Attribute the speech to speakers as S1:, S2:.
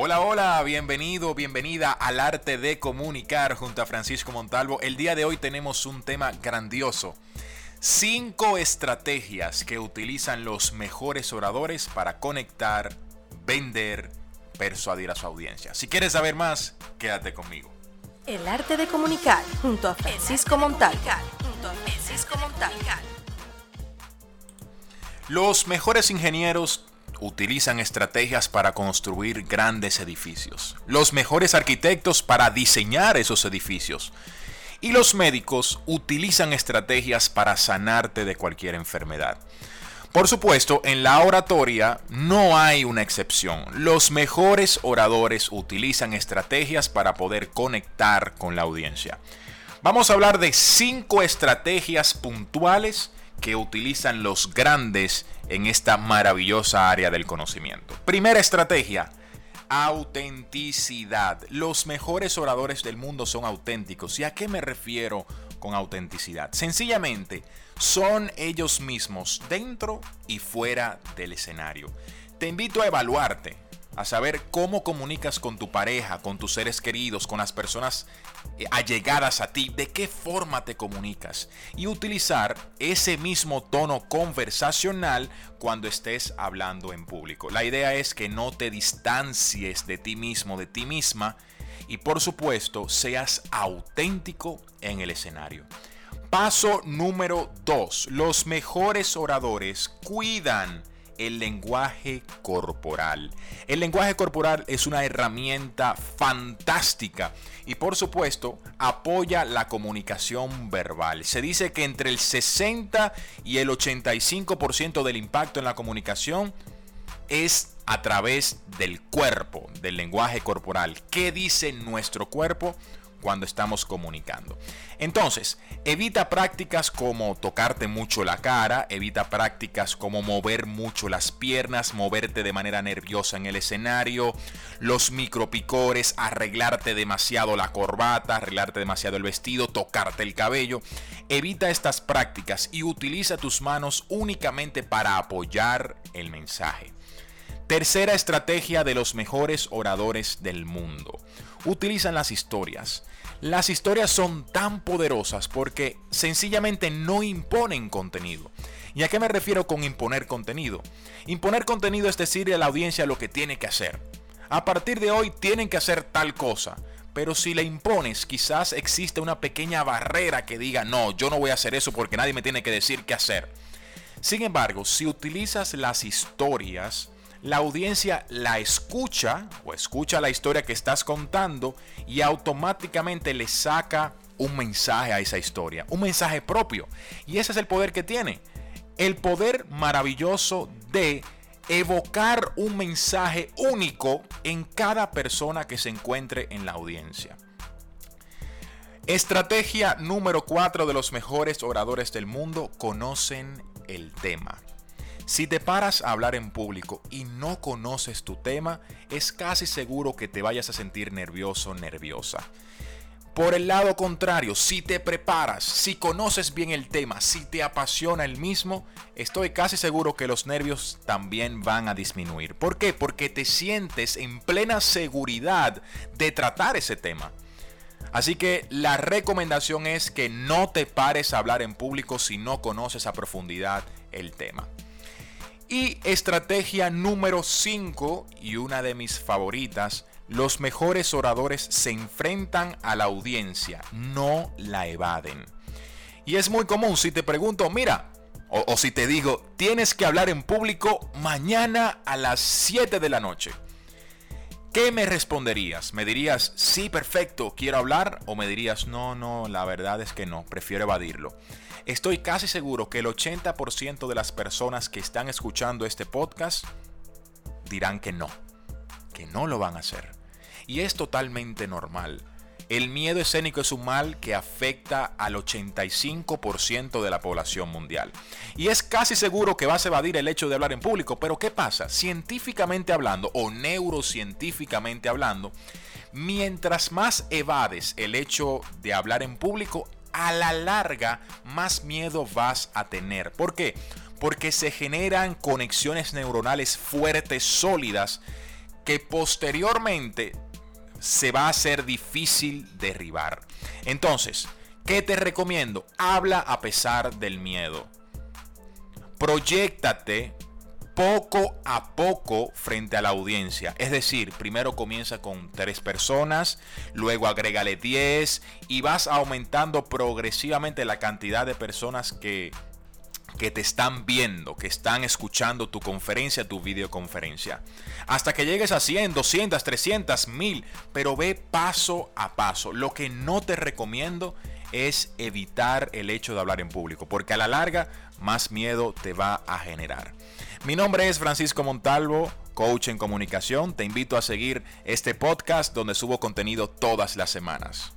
S1: Hola, hola, bienvenido, bienvenida al arte de comunicar junto a Francisco Montalvo. El día de hoy tenemos un tema grandioso. Cinco estrategias que utilizan los mejores oradores para conectar, vender, persuadir a su audiencia. Si quieres saber más, quédate conmigo.
S2: El arte de comunicar junto a Francisco Montalvo. Junto a Francisco Montalvo.
S1: Los mejores ingenieros utilizan estrategias para construir grandes edificios, los mejores arquitectos para diseñar esos edificios y los médicos utilizan estrategias para sanarte de cualquier enfermedad. Por supuesto, en la oratoria no hay una excepción. Los mejores oradores utilizan estrategias para poder conectar con la audiencia. Vamos a hablar de cinco estrategias puntuales que utilizan los grandes en esta maravillosa área del conocimiento. Primera estrategia, autenticidad. Los mejores oradores del mundo son auténticos. ¿Y a qué me refiero con autenticidad? Sencillamente, son ellos mismos dentro y fuera del escenario. Te invito a evaluarte a saber cómo comunicas con tu pareja, con tus seres queridos, con las personas eh, allegadas a ti, de qué forma te comunicas y utilizar ese mismo tono conversacional cuando estés hablando en público. La idea es que no te distancies de ti mismo, de ti misma y por supuesto seas auténtico en el escenario. Paso número 2. Los mejores oradores cuidan el lenguaje corporal. El lenguaje corporal es una herramienta fantástica y por supuesto apoya la comunicación verbal. Se dice que entre el 60 y el 85% del impacto en la comunicación es a través del cuerpo, del lenguaje corporal. ¿Qué dice nuestro cuerpo? Cuando estamos comunicando. Entonces, evita prácticas como tocarte mucho la cara, evita prácticas como mover mucho las piernas, moverte de manera nerviosa en el escenario, los micropicores, arreglarte demasiado la corbata, arreglarte demasiado el vestido, tocarte el cabello. Evita estas prácticas y utiliza tus manos únicamente para apoyar el mensaje. Tercera estrategia de los mejores oradores del mundo utilizan las historias. Las historias son tan poderosas porque sencillamente no imponen contenido. ¿Y a qué me refiero con imponer contenido? Imponer contenido es decirle a la audiencia lo que tiene que hacer. A partir de hoy tienen que hacer tal cosa. Pero si le impones, quizás existe una pequeña barrera que diga, no, yo no voy a hacer eso porque nadie me tiene que decir qué hacer. Sin embargo, si utilizas las historias, la audiencia la escucha o escucha la historia que estás contando y automáticamente le saca un mensaje a esa historia, un mensaje propio. Y ese es el poder que tiene. El poder maravilloso de evocar un mensaje único en cada persona que se encuentre en la audiencia. Estrategia número 4 de los mejores oradores del mundo conocen el tema. Si te paras a hablar en público y no conoces tu tema, es casi seguro que te vayas a sentir nervioso, nerviosa. Por el lado contrario, si te preparas, si conoces bien el tema, si te apasiona el mismo, estoy casi seguro que los nervios también van a disminuir. ¿Por qué? Porque te sientes en plena seguridad de tratar ese tema. Así que la recomendación es que no te pares a hablar en público si no conoces a profundidad el tema. Y estrategia número 5 y una de mis favoritas, los mejores oradores se enfrentan a la audiencia, no la evaden. Y es muy común si te pregunto, mira, o, si te digo, tienes que hablar en público mañana a las 7 de la noche. ¿Qué me responderías? ¿Me dirías, sí, perfecto, quiero hablar? ¿O me dirías, no, no, la verdad es que no, prefiero evadirlo? Estoy casi seguro que el 80% de las personas que están escuchando este podcast dirán que no, que no lo van a hacer. Y es totalmente normal. El miedo escénico es un mal que afecta al 85% de la población mundial. Y es casi seguro que vas a evadir el hecho de hablar en público, pero ¿qué pasa? Científicamente hablando o neurocientíficamente hablando, mientras más evades el hecho de hablar en público, a la larga más miedo vas a tener. ¿Por qué? Porque se generan conexiones neuronales fuertes, sólidas, que posteriormente se va a hacer difícil derribar. Entonces, ¿qué te recomiendo? Habla a pesar del miedo. Proyéctate poco a poco frente a la audiencia. Es decir, primero comienza con tres personas, luego agrégale 10 y vas aumentando progresivamente la cantidad de personas que, que te están viendo, que están escuchando tu conferencia, tu videoconferencia. Hasta que llegues a 100, 200, 300, 1000, pero ve paso a paso. Lo que no te recomiendo es evitar el hecho de hablar en público, porque a la larga más miedo te va a generar. Mi nombre es Francisco Montalvo, coach en comunicación. Te invito a seguir este podcast donde subo contenido todas las semanas.